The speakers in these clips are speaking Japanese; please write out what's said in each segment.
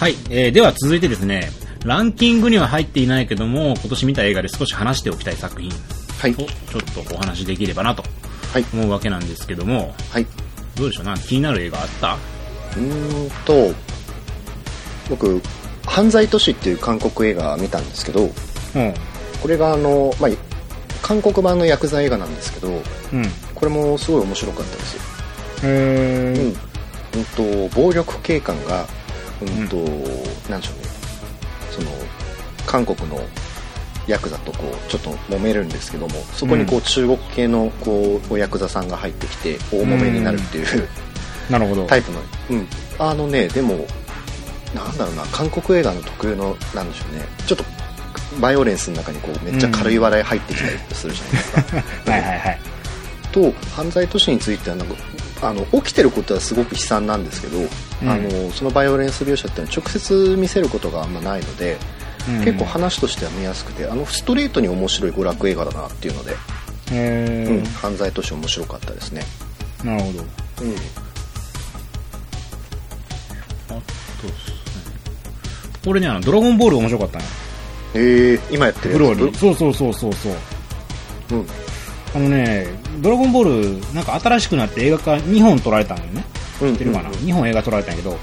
はい、えーでは続いてですね、ランキングには入っていないけども、今年見た映画で少し話しておきたい作品はいを。ちょっとお話しできればなとはい。思うわけなんですけども、はい。どうでしょう？な、気になる映画あった？うーんと、僕、犯罪都市っていう韓国映画見たんですけど、うん。これがあの、まあ、韓国版のヤクザ映画なんですけど、うん。これもすごい面白かったですよ。へうん。うんと、暴力警官が、うんと、なんでしょうね、その、韓国のヤクザとこう、ちょっと揉めるんですけども、そこにこう、中国系のこう、ヤクザさんが入ってきて、大揉めになるっていう、なるほど。タイプの、うん。あのね、でも、なんだろうな、韓国映画の特有の、なんでしょうね、ちょっと、バイオレンスの中にこう、めっちゃ軽い笑い入ってきたりするじゃないですか。はいはいはい。と、犯罪都市についてはなんか、あの、起きてることはすごく悲惨なんですけど、あの、そのバイオレンス描写っていうのは直接見せることがあんまないので、うん結構話としては見やすくて、あの、ストレートに面白い娯楽映画だなっていうので、へうん、ー犯罪都市面白かったですね。なるほど。うん。あとですね。俺ね、あの、ドラゴンボール面白かったね。えー、今やってるブローリー。そうそうそうそうそう。うん。あのね、ドラゴンボール、なんか新しくなって映画化2本撮られたのよね。うん知ってるかな、うん ?2 本映画撮られたんやけど、ま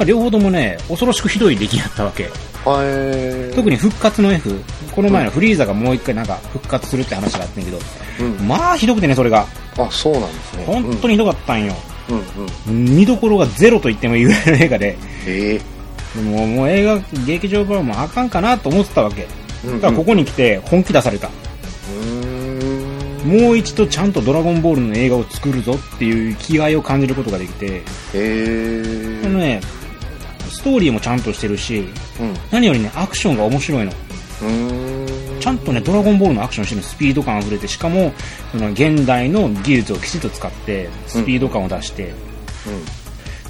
あ両方ともね、恐ろしくひどい出来やったわけ。はい。特に復活の F、この前のフリーザがもう一回なんか復活するって話があったんやけど、うん。まあひどくてね、それが。あ、そうなんですね。本当にひどかったんよ。うん。うんうん。見どころがゼロと言ってもいいぐらいの映画で、えでももう映画、劇場版もあかんかなと思ってたわけ。ー。うんだからここに来て本気出された。うーん。もう一度ちゃんとドラゴンボールの映画を作るぞっていう気概を感じることができて、えー。あのね、ストーリーもちゃんとしてるし、うん。何よりね、アクションが面白いの。ちゃんとね、ドラゴンボールのアクションしてるのスピード感溢れて、しかも、その現代の技術をきちっと使って、スピード感を出して、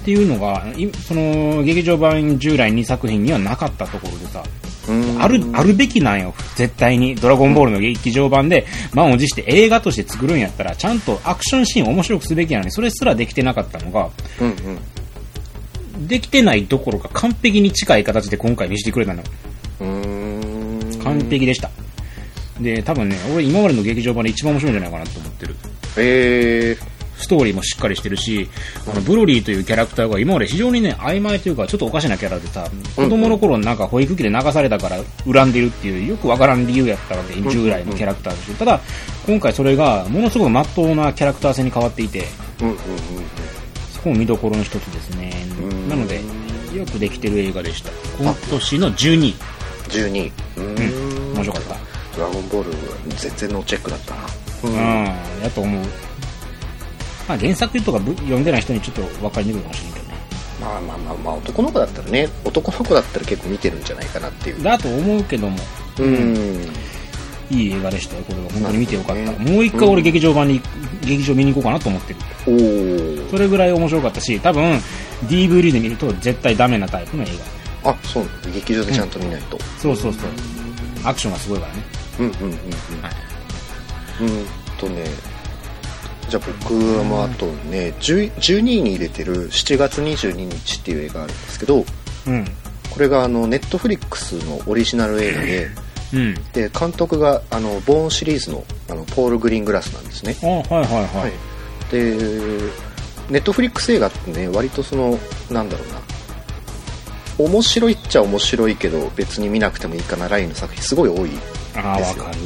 っていうのが、いその、劇場版従来2作品にはなかったところでさ、うん。ある、あるべきなんよ、絶対に。ドラゴンボールの劇場版で、満を持して映画として作るんやったら、ちゃんとアクションシーンを面白くすべきなのに、それすらできてなかったのが、うんうん。できてないどころか完璧に近い形で今回見せてくれたの。完璧でした。で、多分ね、俺今までの劇場版で一番面白いんじゃないかなと思ってる。えー。ストーリーもしっかりしてるし、あの、ブロリーというキャラクターが今まで非常にね、曖昧というか、ちょっとおかしなキャラでさ、子供の頃なんか保育器で流されたから恨んでるっていう、よくわからん理由やったわけ、従来のキャラクターとして。ただ、今回それが、ものすごく真っ当なキャラクター性に変わっていて、うんうんうんそこも見どころの一つですねん。なので、よくできてる映画でした。今年の12位。12位。うーん。面白かった。ドラゴンボール、全然ノーチェックだったな。うん、やと思う。まあ原作とかぶ読んでない人にちょっと分かりにくいかもしれんけどね。まあまあまあまあ、男の子だったらね、男の子だったら結構見てるんじゃないかなっていう。だと思うけども、うん。いい映画でしたよ、これは。本当に見てよかった。ねもう一回俺劇場版に、劇場見に行こうかなと思ってる。おー。それぐらい面白かったし、多分 DVD で見ると絶対ダメなタイプの映画。あ、そうなんだ劇場でちゃんと見ないと。そうそうそう。アクションがすごいからね。うんうんうんうん。うんとね、じゃあ僕もあとね、10 12位に入れてる7月22日っていう映画あるんですけど、うん。これがあの、ネットフリックスのオリジナル映画で、うん。で、監督があの、ボーンシリーズのあのポール・グリーングラスなんですね。あ、はいはいはい。はい、でネットフリックス映画ってね割とそのなんだろうな面白いっちゃ面白いけど別に見なくてもいいかなラインの作品すごい多いああ、ですよわかる。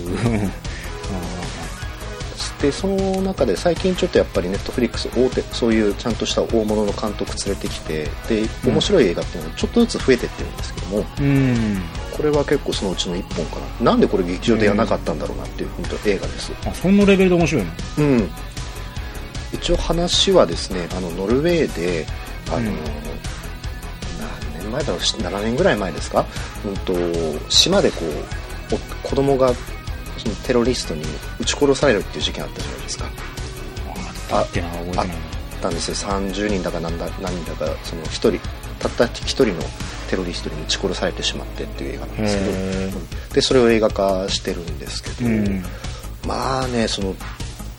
でその中で最近ちょっとやっぱりネットフリックス大手そういうちゃんとした大物の監督連れてきてでうん。面白い映画っていうのがちょっとずつ増えてってるんですけどもうん。これは結構そのうちの1本かな。なんでこれ劇場でやらなかったんだろうなっていう本当映画です。あ、そんなレベルで面白いの？うん、一応話はですねあのノルウェーであの、うん。何年前だろう？し7年ぐらい前ですか、うん、と島でこうお子供がそのテロリストに撃ち殺されるっていう事件あったじゃないですかあってな、覚えてないな。あったんですよ30人だか何だ何人だかその1人たった1人のテロリストに撃ち殺されてしまってっていう映画なんですけどでそれを映画化してるんですけど、うん。まあねその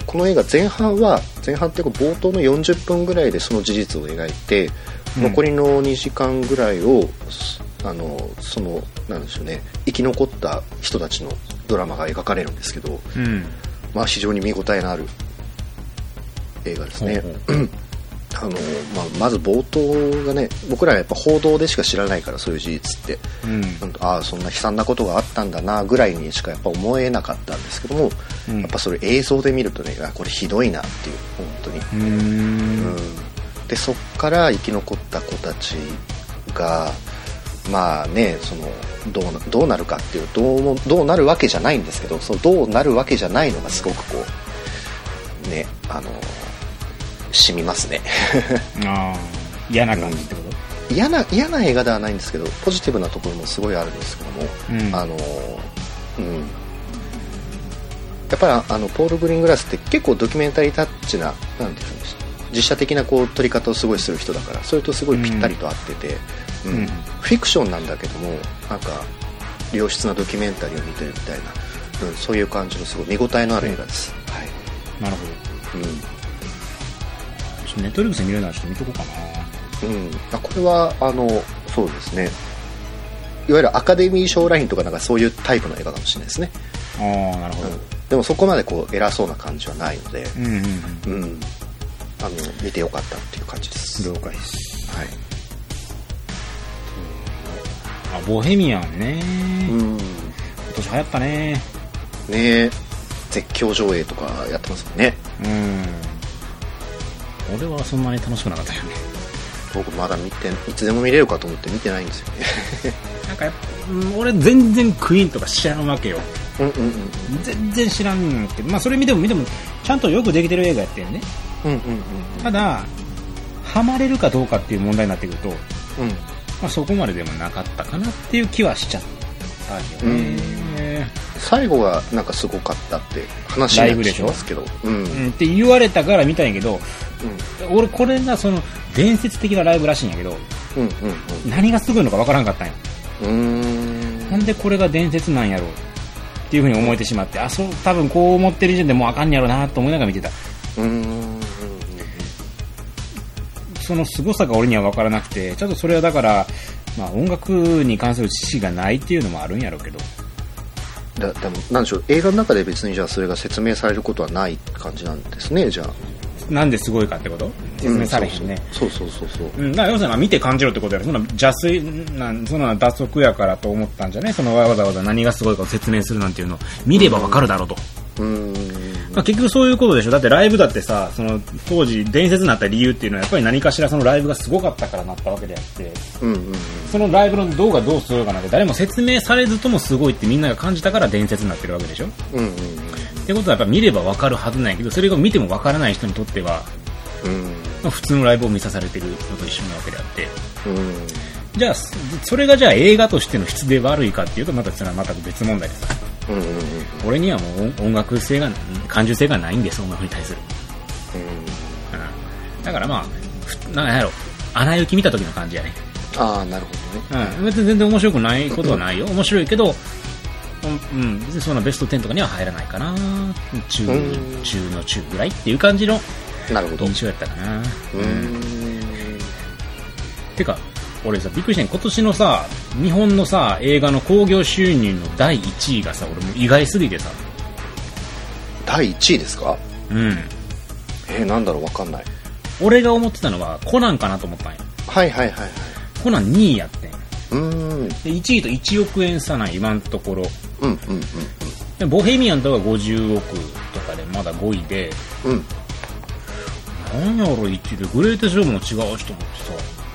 この映画前半は前半っていうか冒頭の40分ぐらいでその事実を描いて、うん残りの2時間ぐらいをすあのそのなんでしょうね生き残った人たちのドラマが描かれるんですけど、うん。まあ、非常に見応えのある映画ですね。ほう あのまあ、まず冒頭がね僕らはやっぱ報道でしか知らないからそういう事実ってうん。ああそんな悲惨なことがあったんだなぐらいにしかやっぱ思えなかったんですけども、うんやっぱそれ映像で見るとねあこれひどいなっていう本当に、うーん。うんでそっから生き残った子たちがまあねそのどうなどうなるかっていうどうもどうなるわけじゃないんですけどそうどうなるわけじゃないのがすごくこうねあの染みますね。ああ。嫌な感じってこと？嫌な嫌な映画ではないんですけどポジティブなところもすごいあるんですけども、うん。あのうん。やっぱりあのポール・グリーングラスって結構ドキュメンタリータッチななんていうんです実写的なこう撮り方をすごいする人だからそれとすごいぴったりと合ってて、うんうん。フィクションなんだけどもなんか良質なドキュメンタリーを見てるみたいな、うん、そういう感じのすごい見応えのある映画です、はい。なるほど。うん。ちょっとネットリックスで見るならちょっと見とこうかな。うん、あこれはあのそうですね。いわゆるアカデミー賞ラインとかなんかそういうタイプの映画かもしれないですね、ああ、なるほど。うん、でもそこまでこう偉そうな感じはないので、うんうんうん。うん、あの見てよかったっていう感じです、了解です。はいあ、ボヘミアンね。うん、今年流行ったね。ねえ絶叫上映とかやってますもんねうん。俺はそんなに楽しくなかったよね。僕まだ見ていつでも見れるかと思って見てないんですよね なんかやっぱ、うん俺全然クイーンとか知らんわけよ。うんうんうん全然知らんけど、まあそれ見ても見ても、ちゃんとよくできてる映画やってるね。うんうんただ、ハマれるかどうかっていう問題になってくると、うんうんまあそこまででもなかったかなっていう気はしちゃったよね。最後がなんかすごかったって話になってますけど。うん。うんうん、って言われたから見たんやけど、俺これがその伝説的なライブらしいんやけど、うんうん何がすごいのかわからんかったんや。うん。なんでこれが伝説なんやろうっていうふうに思えてしまって、あ、そう、多分こう思ってる時点でもうあかんやろうなと思いながら見てた。うーんその凄さが俺には分からなくて、ちょっとそれはだから、まあ音楽に関する知識がないっていうのもあるんやろうけど、だでもなんでしょう映画の中で別にじゃあそれが説明されることはない感じなんですねじゃあ。なんですごいかってこと？説明されへんね。そうそうそうそうそう。うん、だから要するにまあ見て感じろってことやろ。そんな邪推なん、そんな脱足やからと思ったんじゃね？そのわざわざ何がすごいかを説明するなんていうのを見ればわかるだろうと。うーんまあ、結局そういうことでしょ。だってライブだってさ、その当時伝説になった理由っていうのはやっぱり何かしらそのライブがすごかったからなったわけであって、うんうんそのライブの動画どうするかなんて誰も説明されずともすごいってみんなが感じたから伝説になってるわけでしょ。うんうんってことはやっぱ見ればわかるはずなんやけど、それが見てもわからない人にとっては、うん。まあ普通のライブを見さされてるのと一緒なわけであって、うん。じゃあ、そそれがじゃあ映画としての質で悪いかっていうと、またそれはまた別問題でさ、うんうんうん俺にはもう音音楽性が、感受性がないんです、音楽に対する。うん。だからまあ、ふなんやろ、穴行き見た時の感じやね。ああなるほどねうん。別に全然面白くないことはないよ。面白いけど、うん、うん別にそのベスト10とかには入らないかな。中、うん中の中ぐらいっていう感じのなるほどう印象やったかな。ーんてか、俺さ、びっくりしたね。今年のさ、日本のさ、映画の興行収入の第1位がさ、俺もう意外すぎてさ、第1位ですか？うん。えー、なんだろうわかんない。俺が思ってたのは、コナンかなと思ったんや。はいはいはいはい。コナン2位やってん。うーん。で、1位と1億円差なん、今のところ。うんうんうんで、ボヘミアンとか50億とかでまだ5位で、うん。うんなんやろ1位で、グレーテストも違うしと思ってさ、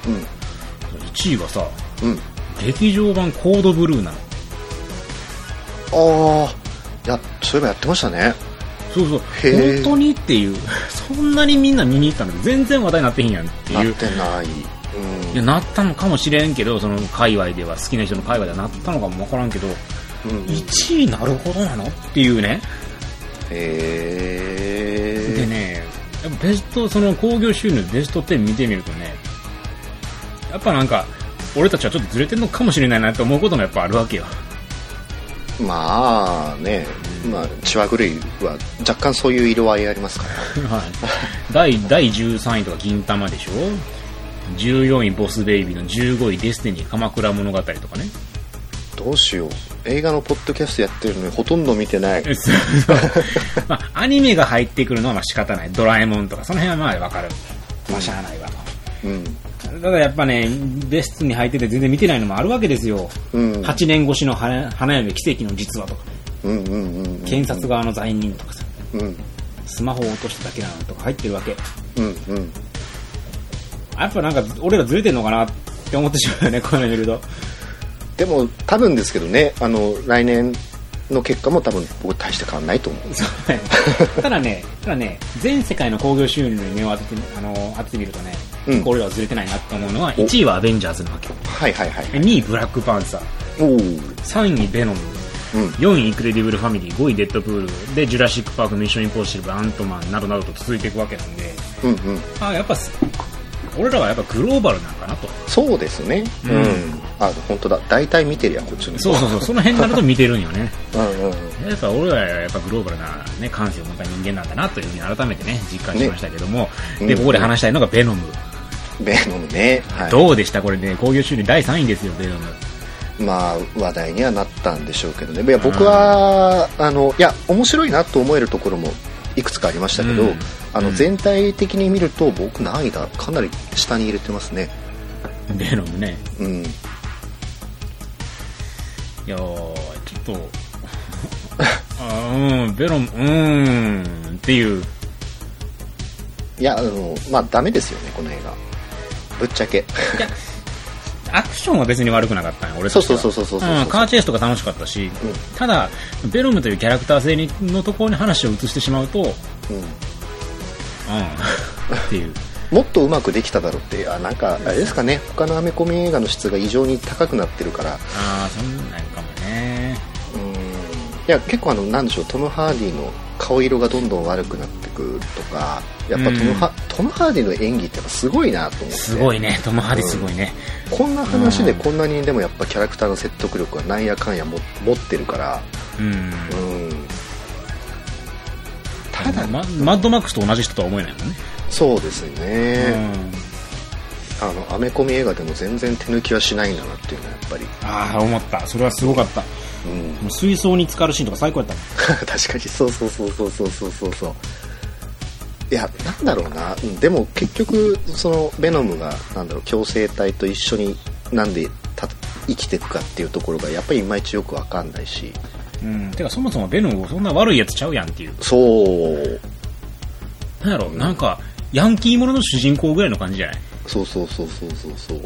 うん1位がさ、うん。劇場版コードブルーなの。ああやそういえばやってましたね。そうそう、本当にっていう、そんなにみんな見に行ったんだけど、全然話題になってへんやんっていう。なってない。いや、なったのかもしれんけど、その界隈では、好きな人の界隈ではなったのかもわからんけど、うんうん。1位なるほどなのっていうね。へえでね、やっぱベスト、その興行収入ベスト10見てみるとね、やっぱなんか、俺たちはちょっとずれてんのかもしれないなって思うこともやっぱあるわけよ。まあねまあ血は狂いは若干そういう色合いありますから。はい、第第13位とか銀玉でしょ？14位ボスベイビーの15位デスティニー鎌倉物語とかね。どうしよう。映画のポッドキャストやってるのにほとんど見てない。そうそう。まあ、アニメが入ってくるのはまあ仕方ない。ドラえもんとかその辺はまあわかる。まあしゃあないわ。とうん。ただやっぱねベストに入ってて全然見てないのもあるわけですよ、うん。8年越しの花花嫁奇跡の実話とか、検察側の罪人とかさ。うん。スマホを落としただけなのとか入ってるわけ。うんうん。やっぱなんか俺らずれてんのかなって思ってしまうよねこういうの見ると。でも多分ですけどねあの来年の結果も多分僕大して変わんないと思う。そうね。ただねただね全世界の興行収入に目を当ててあの当ててみるとね、うん。結構俺らはずれてないなと思うのは1位はアベンジャーズなわけ。はいはいはい2位ブラックパンサー。おお。3位ベノム。うん。4位インクレディブルファミリー。5位デッドプール。でジュラシック・パークミッション・インポッシブルアントマンなどなどと続いていくわけなんで。うんうん。あやっぱ俺らはやっぱグローバルなんかなと。そうですね。ううんん、あ本当だ。大体見てるやんこっちの。そうそうそうその辺になると見てるんよね。うんうん。やっぱ俺らはやっぱグローバルな、ね、感性を持った人間なんだなというふうに改めてね実感しましたけども、ね。でここで話したいのがベノム、ベノムね、はい、どうでした？これね興行収入第3位ですよベノム。まあ話題にはなったんでしょうけどね。いや僕はあのいや面白いなと思えるところもいくつかありましたけど、うん。うん。あの全体的に見ると僕何位だ？かなり下に入れてますね。ベノムね。うんいやーちょっと うんベノムうーんっていう。いやあのまあダメですよねこの映画。ぶっちゃけ。アクションは別に悪くなかったんよ俺そうそうそうそうそうそううんカーチェイスとか楽しかったし、ただベノムというキャラクター性にのところに話を移してしまうとうんうんっていうもっとうまくできただろうってあなんかあれですかね他のアメコミ映画の質が異常に高くなってるからああそんなや結構あのなんでしょうトム・ハーディの顔色がどんどん悪くなってくとかやっぱトム,、ハトムハーディの演技ってすごいなと思って。すごいね。トム・ハーディすごいね、こんな話でうん。こんなにでもやっぱキャラクターの説得力はなんやかんやも持ってるから。うん。うん。ただママッドマックスと同じ人とは思えないもんね、そうですね、うん、あのアメコミ映画でも全然手抜きはしないんだなっていうのはやっぱり、ああ思った。それはすごかったうん、もう水槽に浸かるシーンとか最高やった 確かに。そうそうそうそうそうそうそう。そういやなんだろうな。うんでも結局そのベノムがなんだろう共生体と一緒になんでた生きていくかっていうところがやっぱりいまいちよくわかんないし。うん。てかそもそもベノムそんな悪いやつちゃうやんっていう。そう。なんやろなんかヤンキーものの主人公ぐらいの感じじゃない？そうそうそうそうそうそう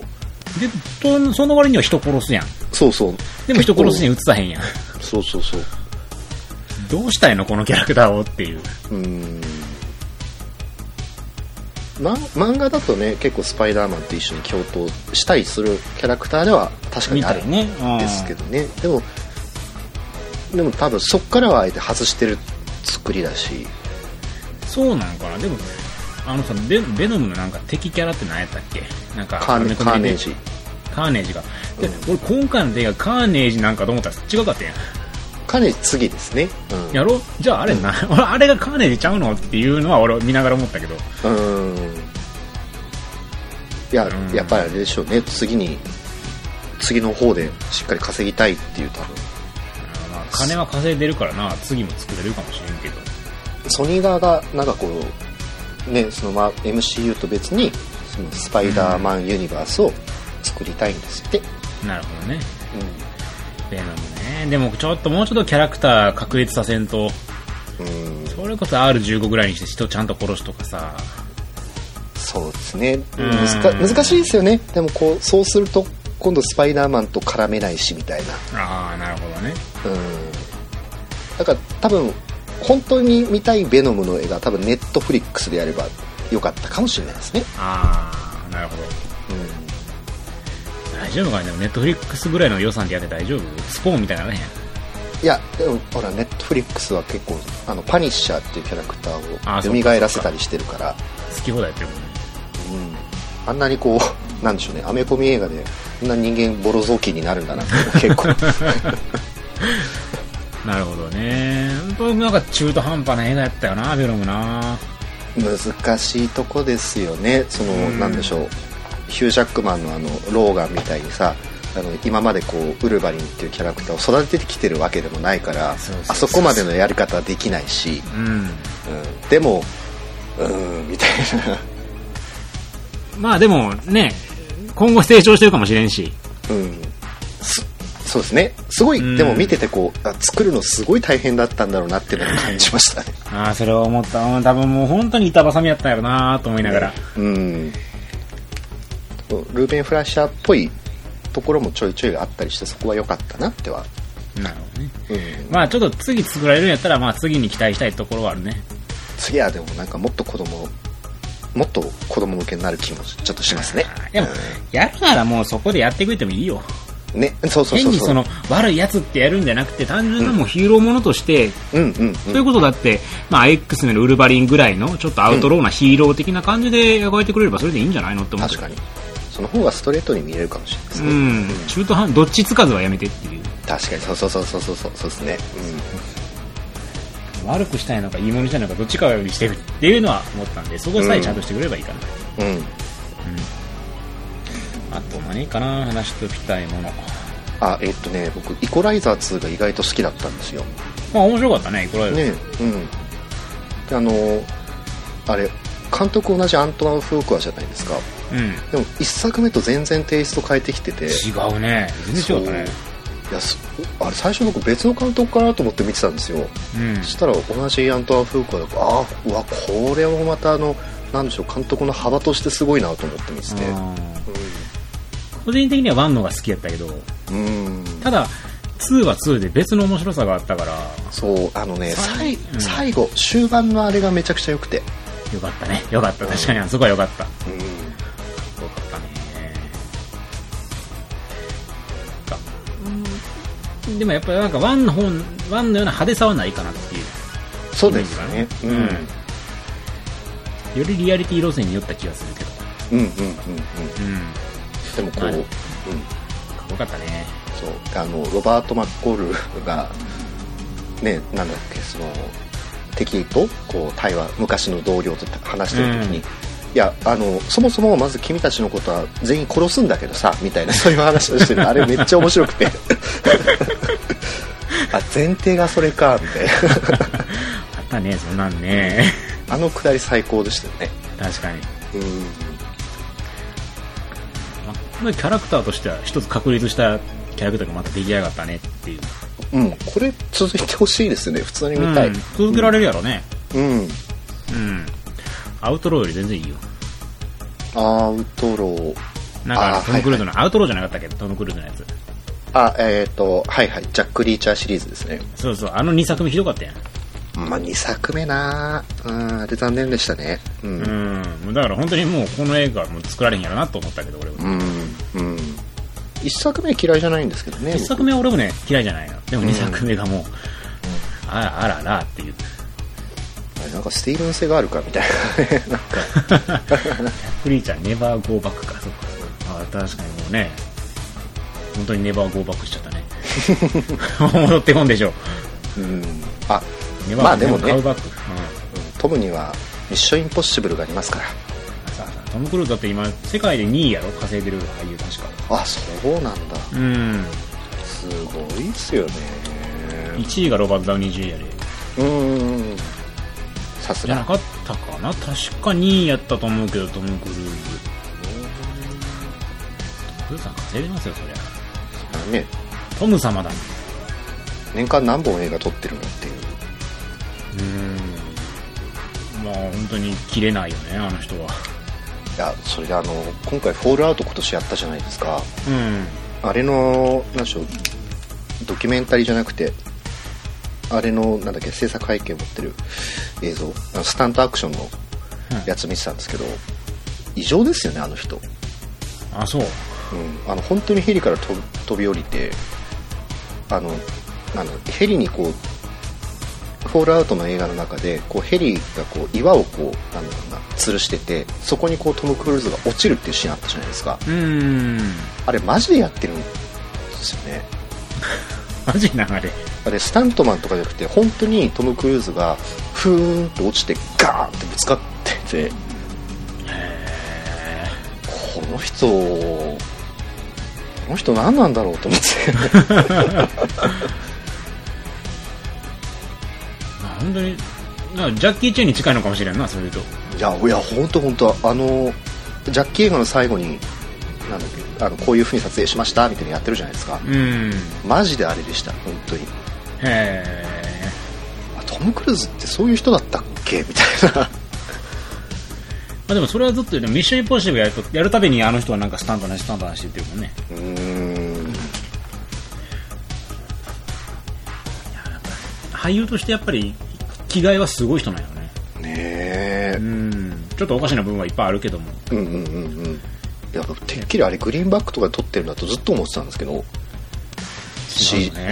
でとその割には人殺すやん。そうそう。でも人殺すに映さへんやん。そうそうそう。どうしたいのこのキャラクターをっていう。うーん。ま、漫画だとね結構スパイダーマンと一緒に共闘したりするキャラクターでは確かにあるんね。ですけどね。でもでも多分そっからはあえて外してる作りだし。そうなんかな。でもあのさベベノムのなんか敵キャラって何やったっけ？なんかカーネカーネージ。カーネージがで、俺今回の映画カーネージなんかと思ったら違うかったやん。カーネージ次ですね。うん。やろ？じゃああれな、俺あれがカーネージちゃうのっていうのは俺見ながら思ったけど。うん。いやうん。やっぱりあれでしょうね。次に次の方でしっかり稼ぎたいっていう多分。まあ金は稼いでるからな。次も作れるかもしれんけど。ソニー側がなんかこうねそのまあ MCU と別にそのスパイダーマンユニバースを作りたいんですって、なるほどね。うベノムね。でもちょっともうちょっとキャラクター確立させんと。んうん、それこそ R15 ぐらいにして人ちゃんと殺すとかさ。そうですね。うん。難難しいですよね。でもこうそうすると今度スパイダーマンと絡めないしみたいああなるほどね。なうん。だから多分本当に見たいベノムの映画多分ネットフリックスでやればよかったかもしれないですね。ああなるほど。うん大丈夫かな。でもネットフリックスぐらいの予算でやって大丈夫？スポーンみたいなのね。いやでもほらネットフリックスは結構あのパニッシャーっていうキャラクタあーを蘇らせたりしてるから。好き放題やってるもんね。うん。あんなにこうなんでしょうね。アメコミ映画でこんな人間ボロ雑巾になるんだなって結構 なるほどね。本当になんか中途半端な映画やったよな、ベノムな。難しいとこですよねその、うんなんでしょうヒュー・ジャックマンのあのローガンみたいにさあの今までこうウルヴァリンっていうキャラクターを育ててきてるわけでもないからあそこまでのやり方はできないし、うん。うん、でもうーんみたいなまあでもね、今後成長してるかもしれんし。うんすそうですねすごい、うんでも見ててこうあ作るのすごい大変だったんだろうなっていうのを感じましたねああ、それは思った。うん多分もう本当に板挟みやったんやろなと思いながら。うんルーベン・フラッシャーっぽいところもちょいちょいあったりしてそこは良かったなっては、なるほどね。うん、まあちょっと次作られるんやったら、まあ次に期待したいところはあるね。次はでもなんかもっと子供もっと子供向けになる気もちょっとしますねでも、やるならもうそこでやってくれてもいいよ。うんねそうそう。変にその悪いやつってやるんじゃなくて、単純なもうヒーローものとして、うんうんそういうことだって、まあ X メンのウルヴァリンぐらいのちょっとアウトローなヒーロー的な感じで描いてくれればそれでいいんじゃないのって思って確かに。その方がストレートに見えるかもしれないですね、うん、中途半どっちつかずはやめてっていう。確かに。そうそうそうそうそうそうそうですね、悪くしたいのかいいものにしたいのかどっちかにしてるっていうのは思ったんでそこさえちゃんとしてくれればいいかな、うん。うん、あと何かな話しておきたいもの。あえっとね僕イコライザー2が意外と好きだったんですよ。まあ面白かったねこれ、ねうん。であのあれ監督同じアントワン・フークアじゃないですか。うん。でも1作目と全然テイスト変えてきてて。違うね。全然違ったね。いやすあれ最初僕別の監督かなと思って見てたんですよ。うん。そしたら同じアントワン・フークアだああうわこれもまたあのなんでしょう監督の幅としてすごいなと思って見てて個人的には1のが好きやったけどうん、うんただ2は2で別の面白さがあったからそうあのねさ最うん。最後終盤のあれがめちゃくちゃ良くて。よかったね。よかった。確かにあそこはよかった。ようん。かったね。かうんでもやっぱりなんか1の方1のような派手さはないかなっていう。そうですね。イメージがねよりリアリティ路線に寄った気がするけど。うんうんうんうんうん。うんでもこう、はい。うん。よかったね。そう。あのロバート・マッコールがねなんだっけその敵とこう対話昔の同僚と話してる時に、うん。いやあのそもそもまず君たちのことは全員殺すんだけどさみたいなそういう話をしてる。あれめっちゃ面白くて。あ前提がそれかみたいな。あったねそんなんね。あのくだり最高でしたよね。確かに。うんまあキャラクターとしては一つ確立したキャラクターがまた出来上がったねっていう。うん、これ続いてほしいですね。普通に見たい、うん続けられるやろね。うん。うん。アウトローより全然いいよ。アウトロー。なんかトム・クルーズの、アウトローじゃなかったっけ？トム・クルーズのやつ。あえっ、とはいはい。ジャック・リーチャーシリーズですね。そうそう。あの2作目ひどかったやん。まあ2作目なうんあれ残念でしたね。うん。うん。だから本当にもうこの映画はもう作られへんやろなと思ったけど俺は。うんうん1作目嫌いじゃないんですけどね。1作目は俺もね嫌いじゃないの。でもうん。2作目がもう、あらあららっていう。なんかスティーブン性があるかみたいなね。なんか。フリーちゃんネバーゴーバックか。そっか。あ確かにもうね。本当にネバーゴーバックしちゃったね。戻ってこんでしょ。うん。あネバーまあでもね。カウバック、うん。トムにはミッションインポッシブルがありますからトム・クルーズだって今世界で2位やろ？稼いでる俳優確か。あそうなんだ。うん。すごいっすよね。1位がロバート・ダウニー・ジュニアで。うんさすが。じゃなかったかな？確か2位やったと思うけどトム・クルーズ。トム・クルーズさん稼いでますよそりゃ。ねトム様だ。年間何本映画撮ってるのっていう。うん。まあ本当に切れないよねあの人は。いやそれであの今回「フォールアウト」今年やったじゃないですか。うん。あれのなんでしょうドキュメンタリーじゃなくてあれのなんだっけ制作背景を持ってる映像スタントアクションのやつ見てたんですけど、異常ですよねあの人、あそう。うん、あの本当にヘリから飛び飛び降りてあのなんだヘリにこうフォールアウトの映画の中でこうヘリがこう岩をこうなんだろうな吊るしててそこにこうトム・クルーズが落ちるっていうシーンあったじゃないですかうんあれマジでやってるんですよねマジなあれあれスタントマンとかじゃなくて本当にトム・クルーズがふーんと落ちてガーンってぶつかっててこの人この人何なんだろうと思って本当になジャッキー・チェンに近いのかもしれんなそういうと。いやいや本当本当あのジャッキー映画の最後になんだっけあのこういう風に撮影しましたみたいなのやってるじゃないですか。うん。マジであれでした本当に。へえあトム・クルーズってそういう人だったっけ？みたいな。まあでもそれはずっとミッションインポッシブルやるとやるたびにあの人はなんかスタントなしスタントなしって言ってるもんね。うーん。俳優としてやっぱり着替えはすごい人なんよね。ねえ。うん。ちょっとおかしな部分はいっぱいあるけども。うんうんうんうん。いやてっきりあれグリーンバックとかで撮ってるんだとずっと思ってたんですけど。ね。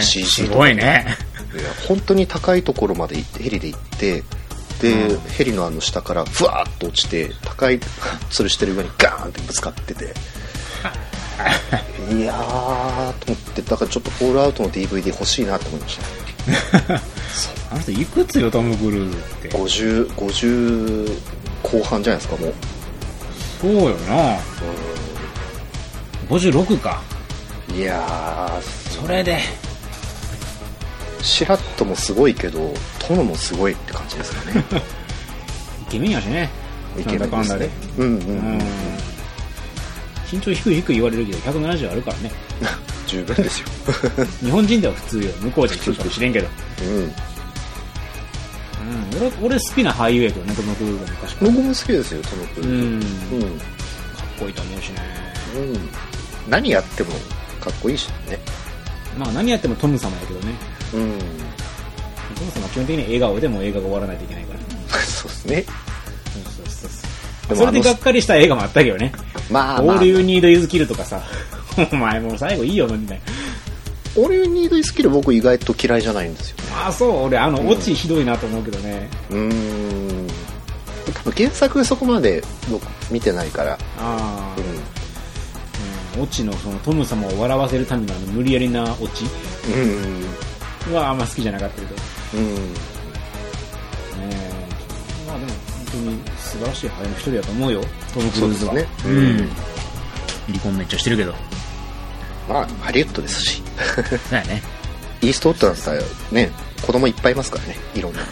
CG すごいね。いや本当に高いところまで行ってヘリで行ってで、うん。ヘリのあの下からふわーっと落ちて高い吊るしてる上にガーンってぶつかってて。いやーと思ってだからちょっとフォールアウトの DVD 欲しいなと思いました あの人いくつよトム・クルーズって？50 50後半じゃないですかもう。そうよな。56か。いやー。それで。シラットもすごいけどトムもすごいって感じですかね。イケメンやしね。イケメンですね。うんうんうん、うん。身長低い低い言われるけど170あるからね。十分ですよ。日本人では普通よ。向こうじゃ低いかもしれんけど、うんうん、俺俺好きな俳優やけどねトム・クルーズは昔僕も好きですよトム・クルーズ。うん。うん、かっこいいと思うしね。うん、何やってもかっこいいしね。まあ何やってもトム様やけどね。うん。トム様は基本的に笑顔でも映画が終わらないといけないから。そうですね。そうそうそうそれでがっかりした映画もあったけどね。まあまあオールユニードユズキルとかさ。お前もう最後いいよみたいなオールユニードイスキル僕意外と嫌いじゃないんですよ。ねああそう。俺あのうんオチひどいなと思うけどね、うーん多分原作そこまで僕見てないから。ああう、うん、オチのそのトム様を笑わせるためのあの無理やりなオチ。んうん。はあんま好きじゃなかったけど。ねうん。え。まあでも本当に素晴らしい俳優の一人だと思うよ。トム・クルーズは。そうですね。ううんん。離婚めっちゃしてるけど。まあハリウッドですしそうやね。イーストウッドだったらね子供いっぱいいますからねいろんな。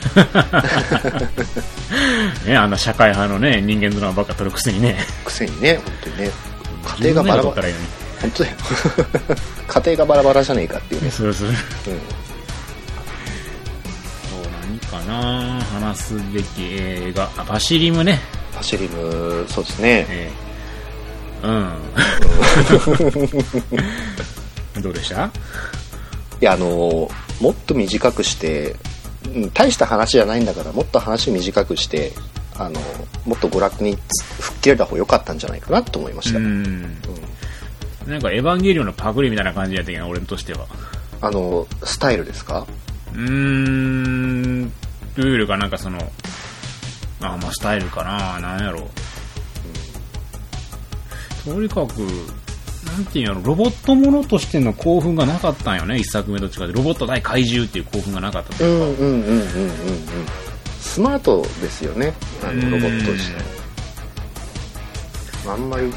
ねあんな社会派のね人間ドラマばっか撮るくせにね。くせにね本当にね。家庭がバラバラいい本当だよ家庭がバラバラじゃねえかっていうね、それそれうん、そう何かな話すべき映画。あバシリムね。パシリムそうですね。ええ。うん どうでした？いやあのもっと短くして、うん、大した話じゃないんだからもっと話短くしてあのもっと娯楽に吹っ切れた方が良かったんじゃないかなと思いました、ううん。んなんかエヴァンゲリオンのパクリみたいな感じやったけど俺としては。あのスタイルですか？うーん。ルールかなんかそのあまあスタイルかな。なんやろ。とにかくなんていうんやろロボットものとしての興奮がなかったんよね。一作目と違ってロボット対怪獣っていう興奮がなかったというか、うんうんうんうんうん。うんスマートですよね。あのロボット自体あんまり、うん、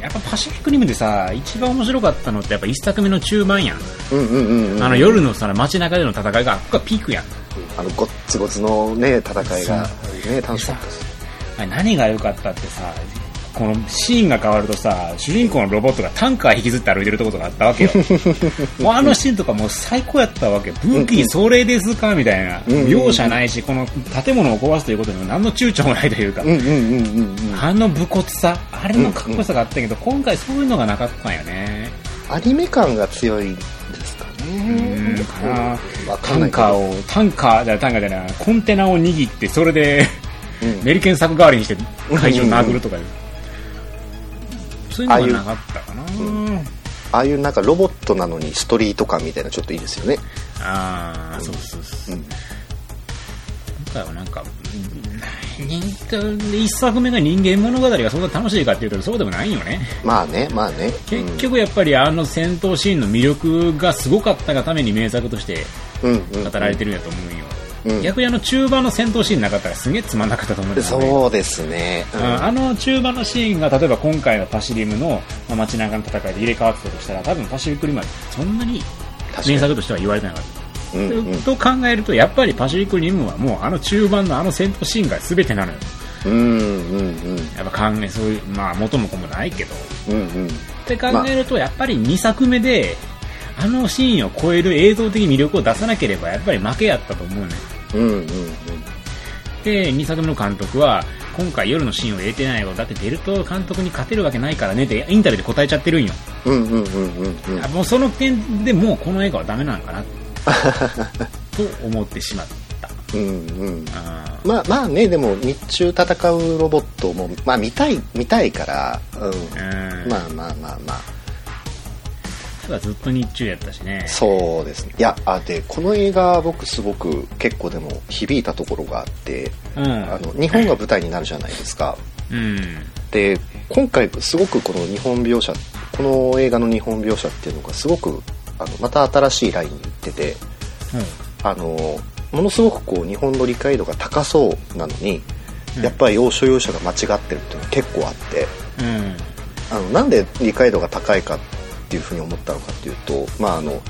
やっぱパシフィックリムでさ一番面白かったのってやっぱ一作目の中盤やん、うんうんうんうん。あの夜のさ街中での戦いがあっこがピークやん。あのゴッツゴツのね戦いがね楽しかった何が良かったってさこのシーンが変わるとさ主人公のロボットがタンカー引きずって歩いてるとことがあったわけよ。もうあのシーンとかもう最高やったわけ武器それですかみたいな。うんうん容赦ないしこの建物を壊すということにも何の躊躇もないというか、うんうんうんうんうん。あの武骨さあれのかっこよさがあったけど、今回そういうのがなかったんよね。アニメ感が強いですかうんねかなタンカーをタンカーじゃタンカーじゃないコンテナを握ってそれでうん。メリケン作代わりにして会場を殴るとか、そういうのがなかったかな。ああいうなんかロボットなのにストリート感みたいなちょっといいですよね。ああそうそうそう、う。ん。今回はなんか一作目が人間物語がそんな楽しいかっていうとそうでもないよね。まあねまあね。結局やっぱりあの戦闘シーンの魅力がすごかったがために名作としてうん。うんうん。語られてるんやと思うんよ、うん逆にあの中盤の戦闘シーンなかったらすげえつまんなかったと思うんだよね。そうですね、うん。うん。あの中盤のシーンが例えば今回のパシリムのまあ街中の戦いで入れ替わってたとしたら多分パシフィックリムはそんなに名作としては言われてなかった。うんうん。と考えるとやっぱりパシフィックリムはもうあの中盤のあの戦闘シーンが全てなのよ。うんうんやっぱ考えそういうまあ元も子もないけど。うんうん。うんって考えるとやっぱり2作目であのシーンを超える映像的魅力を出さなければやっぱり負けやったと思うねうんうんうん。で2作目の監督は今回夜のシーンを入れてないよだってベルト監督に勝てるわけないからね。ってインタビューで答えちゃってるんよ。うんうんうんうんもうその点でもうこの映画はダメなのかな。と思ってしまった。うんうん。あまあまあねでも日中戦うロボットもまあ見たい見たいからうん。ーうん。まあまあまあまあただずっと日中やったしね。そうですね。いやあでこの映画僕すごく結構でも響いたところがあってうん。あの日本が舞台になるじゃないですか。うん。で今回すごくこの日本描写この映画の日本描写っていうのがすごくあのまた新しいラインに行っててあのものすごくこう日本の理解度が高そうなのに、うん。やっぱり要所要所が間違ってるっていうのが結構あってうん。あのなんで理解度が高いかっていうふうに思ったのかっていうと、まあ、あの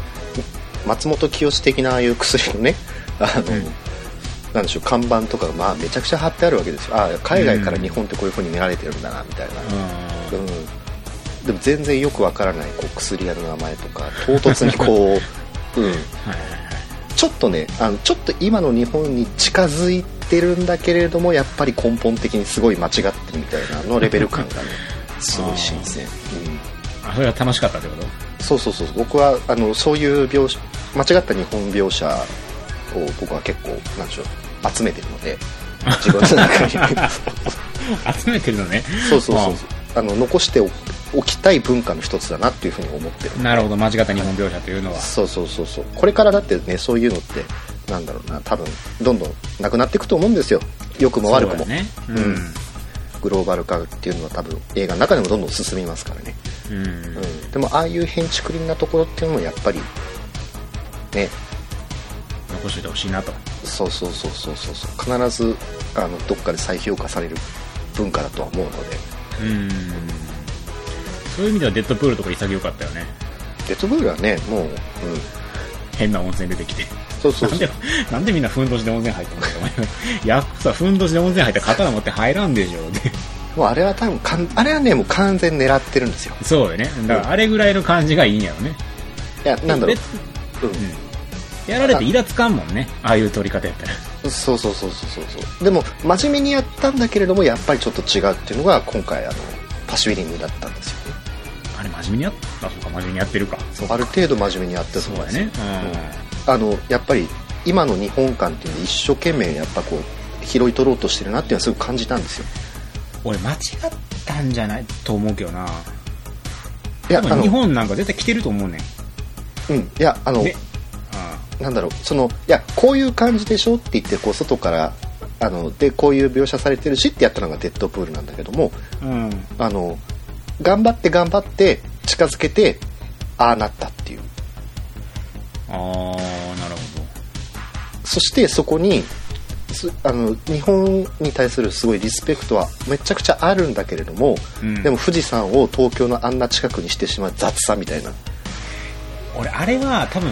松本清的なああいう薬のね あの、うん。なんでしょう看板とかがまあめちゃくちゃ貼ってあるわけですよ。あ海外から日本ってこういうふうに見られてるんだなみたいな、うん。うん、でも全然よくわからないこう薬屋の名前とか唐突にこう、うん、ちょっとねあのちょっと今の日本に近づいてるんだけれどもやっぱり根本的にすごい間違ってるみたいなのレベル感がね すごい新鮮、うん、あそれは楽しかったってこと？そうそうそう。僕はあのそういう描写間違った日本描写を僕は結構なんでしょう集めてるので 自分の中に。集めてるのね。そうそうそうあ。の残しておおきたい文化の一つだなっていうふうに思ってる。なるほど。間違った日本描写というのは。そうそうそうそう。これからだってねそういうのってなんだろうな。多分どんどんなくなっていくと思うんですよ。良くも悪くも、そうだね。うんグローバル化っていうのは多分映画の中でもどんどん進みますからね、うん、うん。うん、でもああいう変築林なところっていうのもやっぱりね。残しておいてほしいなと。そうそうそうそうそうそう。必ずあのどっかで再評価される文化だとは思うので。うん。そういう意味ではデッドプールとか潔かったよね。デッドブールはねもう、うん、変な温泉出てきてそうそうなんでなんでみんなふんどしで温泉入ったんだよやっぱさふんどしで温泉入ったら刀持って入らんでしょで。もうあれは多分かんあれはねもう完全狙ってるんですよ。そうよね。だからあれぐらいの感じがいいんやろね。いやなんだろう。別、うん。やられてイラつかんもんね。ああいう撮り方やったら。そうそうそうそうそうそう。でも真面目にやったんだけれどもやっぱりちょっと違うっていうのが今回あのパシュウィリングだったんですよね。あれ真面目にやった？そうか真面目にやってるか。そうある程度真面目にやってそうだね。うんあのやっぱり今の日本観っていうのを一生懸命やっぱこう拾い取ろうとしてるなっていうのはすごく感じたんですよ。俺間違ったんじゃないと思うけどな。いや日本なんか絶対来てると思うねん。うんいやあのであなんだろうそのいやこういう感じでしょって言ってこう外からあのでこういう描写されてるしってやったのがデッドプールなんだけどもあうん。あの頑張って頑張って近づけてああなったっていう。ああそしてそこにすあの日本に対するすごいリスペクトはめちゃくちゃあるんだけれども、うん。でも富士山を東京のあんな近くにしてしまう雑さみたいな。ど俺あれは多分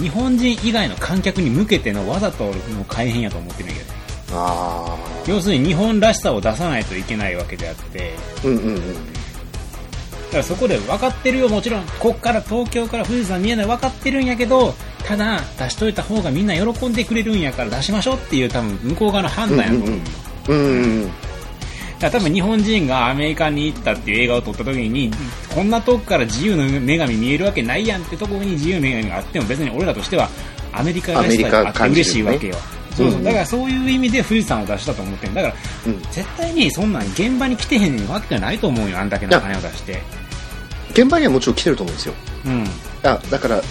日本人以外の観客に向けてのわざとの改変やと思ってるけどねあ要するに日本らしさを出さないといけないわけであって。ーうんうんうん。だからそこで分かってるよもちろん。こっから東京から富士山見えない分かってるんやけどただ出しといた方がみんな喜んでくれるんやから出しましょうっていう多分向こう側の判断やと思う、うんうんうん。うんうんだ多分日本人がアメリカに行ったっていう映画を撮った時にこんなとこから自由の女神見えるわけないやんってところに自由の女神があっても別に俺らとしてはアメリカらしさがあって嬉しいわけよ、そうそう。だからそういう意味で富士山を出したと思ってるだからうん。絶対にそんなん現場に来てへんわけじゃないと思うよあんだけの金を出して。現場にはもちろん来てると思うんですよ。うん。あだから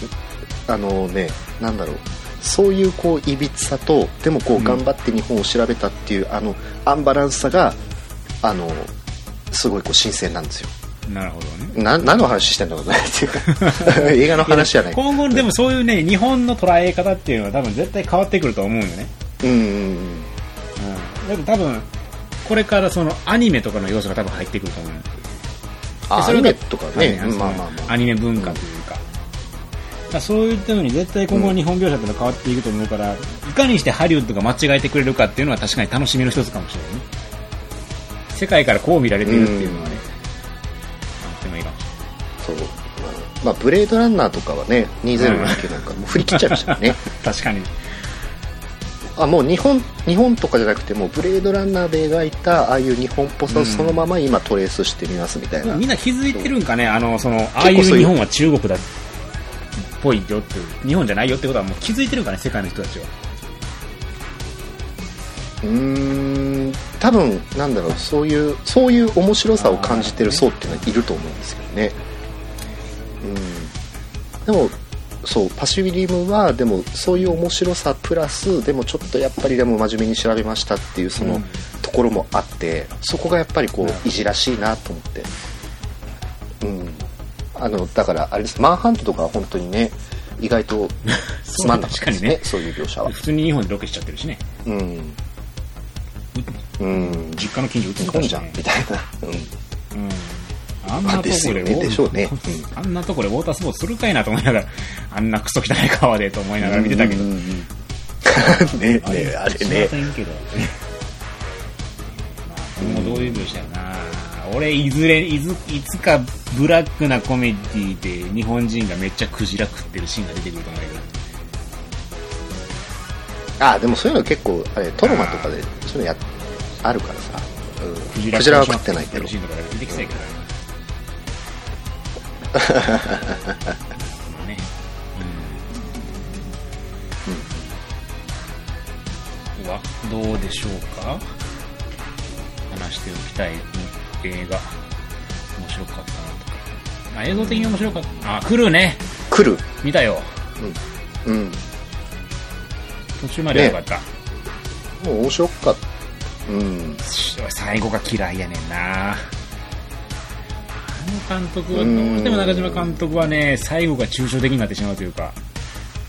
あのねなんだろう。そういうこういびつさとでもこううん。頑張って日本を調べたっていう、あのアンバランスさがあのすごいこう新鮮なんですよ。なるほどね。な何の話してんだろうねっていうか。映画の話じゃない。今後でもそういうね日本の捉え方っていうのは多分絶対変わってくると思うんよね。うんうんうん。うん。多分これからそのアニメとかの要素が多分入ってくると思う。よあアニメとかね。はいまあまあまあ。アニメ文化というか,、だからそういったのに絶対今後の日本描写っていうのは変わっていくと思うから、いかにしてハリウッドが間違えてくれるかっていうのは確かに楽しみの一つかもしれないね。世界からこう見られてるっていうのはね、あってもいいかもしそう。まあブレードランナーとかはね2019なんかもう振り切っちゃいましたよね。れない確かに。あもう日本日本とかじゃなくてもうブレードランナーで描いたああいう日本っぽさをそのまま今トレースしてみますみたいな、みんな気づいてるんかね。あのそのああいう日本は中国だっぽいよっていう日本じゃないよってことはもう気づいてるんかね世界の人たちは。うーん多分なんだろうそういうそういう面白さを感じてる層っていうのはいると思うんですけどね。うん。でもそうパシフィリムはでもそういう面白さプラスでもちょっとやっぱりでも真面目に調べましたっていうそのうん。ところもあってそこがやっぱりこういじらしいなと思って。うんあのだからあれです。マンハントとかは本当にね意外と つまんなかったですね。確かそういう描写は。普通に日本でロケしちゃってるしね。うん。うん。実家の近所売って日たしね。本じゃんみたいな。うん。うん。あんなとこでですよねウォーでしょうねあんなとこでウォータースポーツするかいなと思いながら、あんなクソ汚い川でと思いながら見てたけど。うんうんうんねねあれしまね。まあ、今後どういう描写やな。俺、いずれ、いず、いつかブラックなコメディで日本人がめっちゃクジラ食ってるシーンが出てくると思うけど。あでもそういうの結構あれトロマとかでそういうのやあるからさ、うん、クジクジラは食ってないけどうやけどね。まあね。うん。は、どうでしょうか？話しておきたい映画。面白かったなとか。あ、映像的に面白かった。あ、来るね。来る見たよ。うん途中まではよかった。もう面白かったうん最後が嫌いやねんなあの監督はどうんうしても中島監督はね最後が抽象的になってしまうというか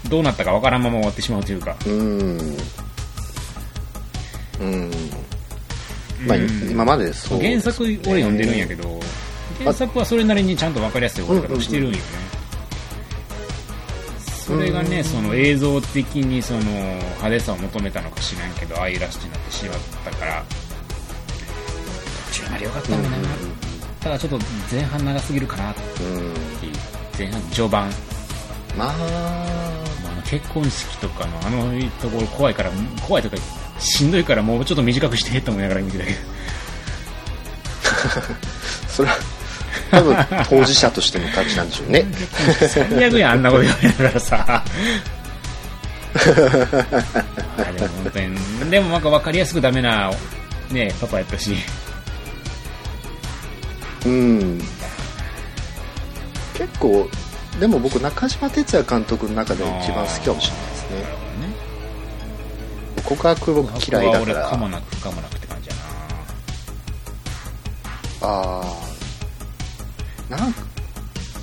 どうなったかわからんまま終わってしまうというかうんうんまあうん。今までそう原作俺読んでるんやけど原作はそれなりにちゃんと分かりやすい終わり方をしてるんよね。それがねその映像的にその派手さを求めたのか知らんけどああいうラストになってしまったから途中までよかったんだな。ただちょっと前半長すぎるかなっていう。前半序盤。まあ。もうあの結婚式とかのあのところ怖いから怖いとかしんどいからもうちょっと短くしてと思いながら見てたけど。それは多分当事者としての感じなんでしょうね。最悪やんあんなこと言われながらさ。あでも本当に。でもなんか分かりやすくダメなねパパやったし。うん。結構でも僕中島哲也監督の中で一番好きかもしれないですね告白僕嫌いだか俺ら。かもなくかもなくって感じやなああなんか、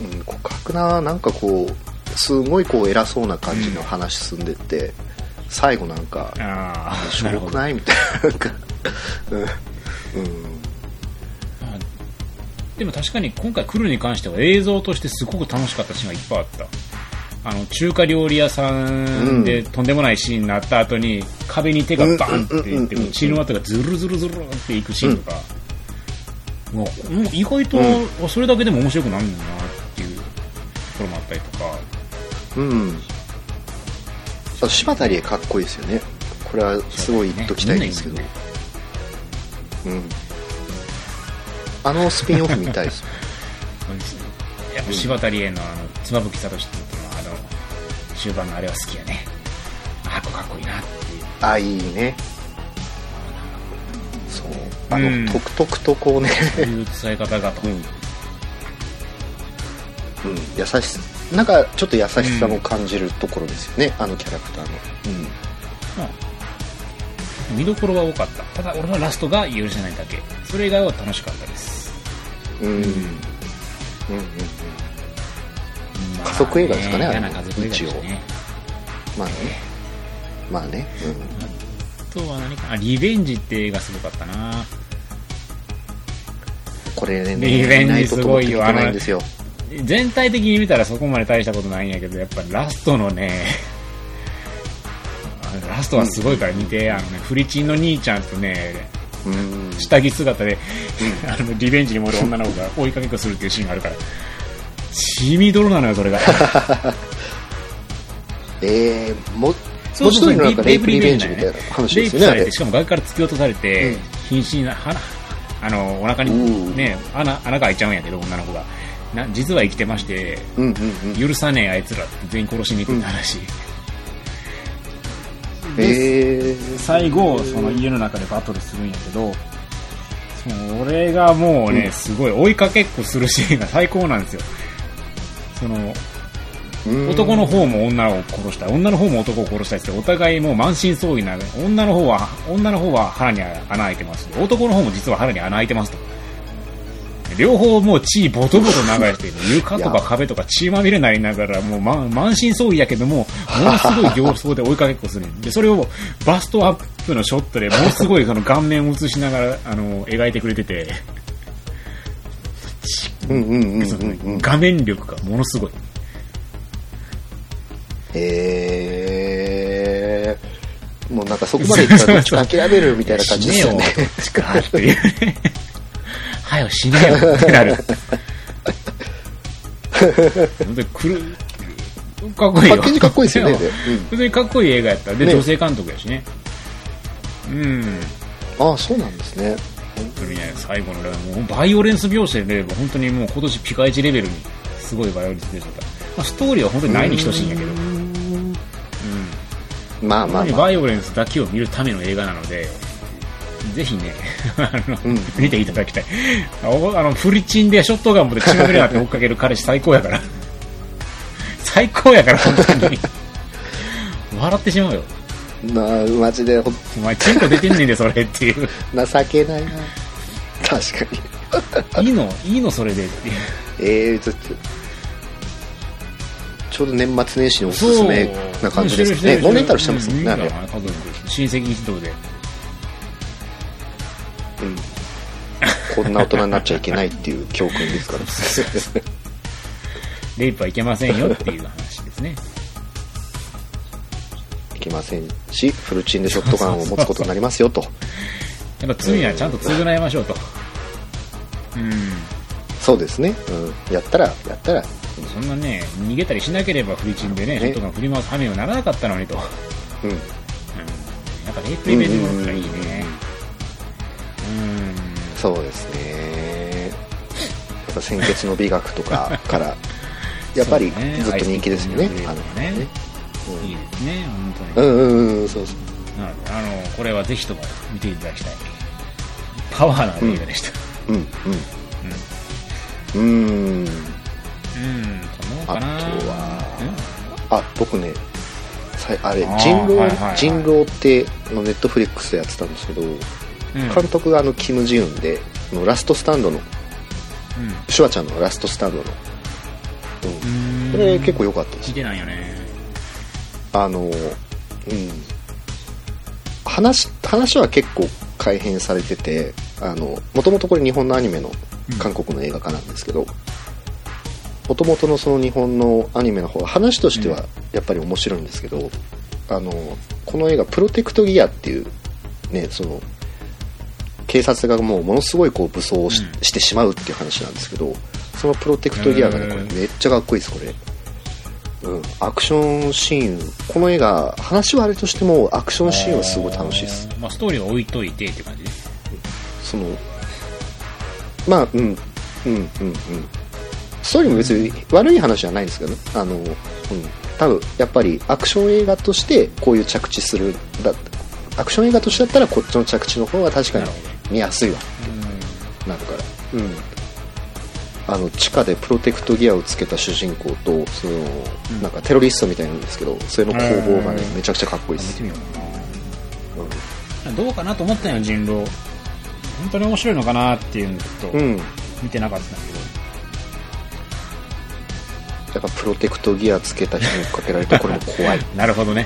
うん、告白ななんかこうすごいこう偉そうな感じの話進んでって、最後なんかああしょぼくないみたいな。なんかうん、うん。でも確かに今回来るに関しては映像としてすごく楽しかったシーンがいっぱいあったあの中華料理屋さんでとんでもないシーンになった後に壁に手がバーンっていってうんうんうんうん血の跡がズルズルズルっていくシーンとか、もうもう意外とそれだけでも面白くなるんだなっていうところもあったりとか。うん。柴田理恵かっこいいですよね。これはすごい言っときたいんですけど、ねうん。あのスピンオフ見たいです やっぱ柴田理恵のあの妻夫木聡っていうのはあの終盤のあれは好きやね。あこれかっこいいなっていう。あいいね。そう。あの、うん。とこうね。そういう伝え方がと、うん、うん、優しさなんかちょっと優しさも感じるところですよね、あのキャラクターの、見どころは多かった。ただ俺はラストが許せないだけ。それ以外は楽しかったです。うん。うんうん。うんまあ家族映画ですかねあれ嫌な家族映画でしたねまあね。まあね。あとは何かなあリベンジって映画すごかったな。うんこれねリベンジ見ないとと思って見てないんですよ。全体的に見たらそこまで大したことないんやけどやっぱラストのねあ ラストはすごいから見て、あのね、フリチンの兄ちゃんとねうん。下着姿で、あのリベンジに戻る女の子が追いかけっこするっていうシーンがあるから血みどろなのよそれが。えー、もそうそうそうなんかレイプリベンジみレイプたいな話レイプですよねあれされてしかも崖から突き落とされて、うん。瀕死になはあのお腹に、ね、穴穴が開いちゃうんやけど女の子が。な実は生きてましてうんうんうん。許さねえあいつらって全員殺しに行くって話、えー、最後その家の中でバトルするんやけどそれがもうね、うん。すごい追いかけっこするシーンが最高なんですよそのうん。男の方も女を殺したい。女の方も男を殺したいってお互いもう満身創痍な女の方は女の方は腹に穴開いてます。男の方も実は腹に穴開いてますと。両方もう血ボトボト流して床とか壁とか血まみれになりながらもう、ま、満身創痍やけどもものすごい形相で追いかけっこする。んでそれをバストアップのショットでものすごいその顔面を映しながらあの描いてくれてて画面力がものすごい。えー、もうなんかそこまでいったらどっ諦めるみたいな感じですよね。死ねよ。どっていう。ねはよ死ねよってなる。本当にくるかっこいいよ。パッケージかっこいいですよね。でうん。普通にかっこいい映画やったで、ね。女性監督やしね。うん。ああそうなんですね本当にね最後のレベルもうバイオレンス描写で本当にもう今年ピカイチレベルにすごいバイオレンス描写だった、まあ、ストーリーは本当にないに等しいんやけどうんまあまあまあバイオレンスだけを見るための映画なので、ぜひね、あの、うん見ていただきたい。あの、フリチンでショットガン持って血まみれになって追っかける彼氏最高やから。最高やから、本当に。笑ってしまうよ。なマジでお前、チンコ出てんねんで、それっていう。情けないな。確かに。いいの、いいの、それでっていう。えー、ちょっと。ちょうど年末年始におすすめな感じですね。ノンレンタルしてますもんねうん家族、親戚一同で。うん。こんな大人になっちゃいけないっていう教訓ですから。レイプはいけませんよっていう話ですね。いけませんしフルチンでショットガンを持つことになりますよとやっぱ罪はちゃんと償いましょうと。うん。そうですね、うん、やったらやったらそんなね、逃げたりしなければフリチンでね、ねショットガン振り回す羽目にならなかったのにと。うん。うんやっぱレイプイベントがいいね。うん。そうですねやっぱ鮮血の美学とかから やっぱりずっと人気ですよねアイスティックのあのねねいいですね、本当に。うんうんうんうんそうそう。なので、あの、これはぜひとも見ていただきたい。パワーのある映画でした。うんうんうん。うん。うん。あとはうん。あ僕ねさあれ人狼、人狼ってあのネットフリックスでやってたん。ですけど、うん。監督があのキム・ジウンであのラストスタンドのシュワちゃん。のラストスタンドの、うん。うん。これ結構良かったです聞いてないよね。あのうん。話話は結構改変されててあのもともとこれ日本のアニメの韓国の映画化なんですけどもともとのその日本のアニメの方は話としてはやっぱり面白いんですけど、あのこの映画「プロテクトギア」っていうねその警察がもうものすごいこう武装をし,、うん。してしまうっていう話なんですけどそのプロテクトギアがねこれめっちゃかっこいいですこれ。うん、アクションシーンこの映画話はあれとしてもアクションシーンはすごい楽しいです。まあ、ストーリーは置いといてって感じね。そのまあうん。うんうんうん。ストーリーも別に悪い話じゃないんですけどね。あの、うん、多分やっぱりアクション映画としてこういう着地するだアクション映画としてだったらこっちの着地の方が確かに見やすいわ。なるから。うんあの地下でプロテクトギアをつけた主人公とその、なんかテロリストみたいなんですけどそれの攻防がねうんめちゃくちゃかっこいい見ですてみようかな。どうかなと思ったよ人狼。本当に面白いのかなっていうのと、うん。見てなかったんだやっぱプロテクトギアつけた人にかけられてこれも怖い。け どなるほどね。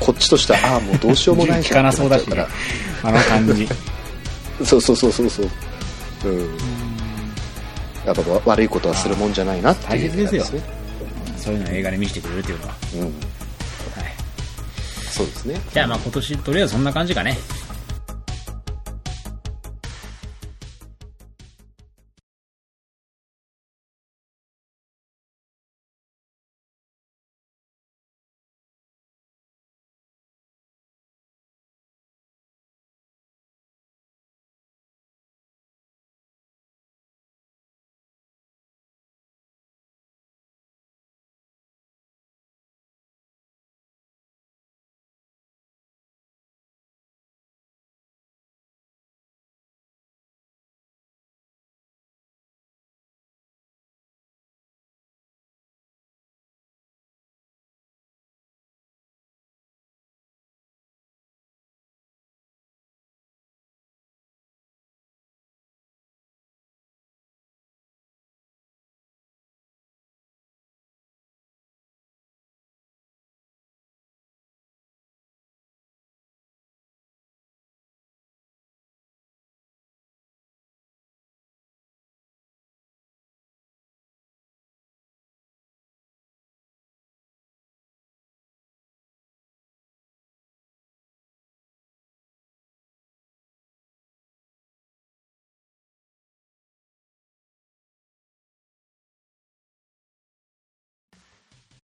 こっちとしてはああもうどうしようもない効 かなそうだしあの感じ。そうそうそうそうそううん。やっぱわ悪いことはするもんじゃないなっていう大切ですよ。そういうのを映画で見せてくれるっていうのは、うんはい、そうですねじゃあまあ今年とりあえずそんな感じかね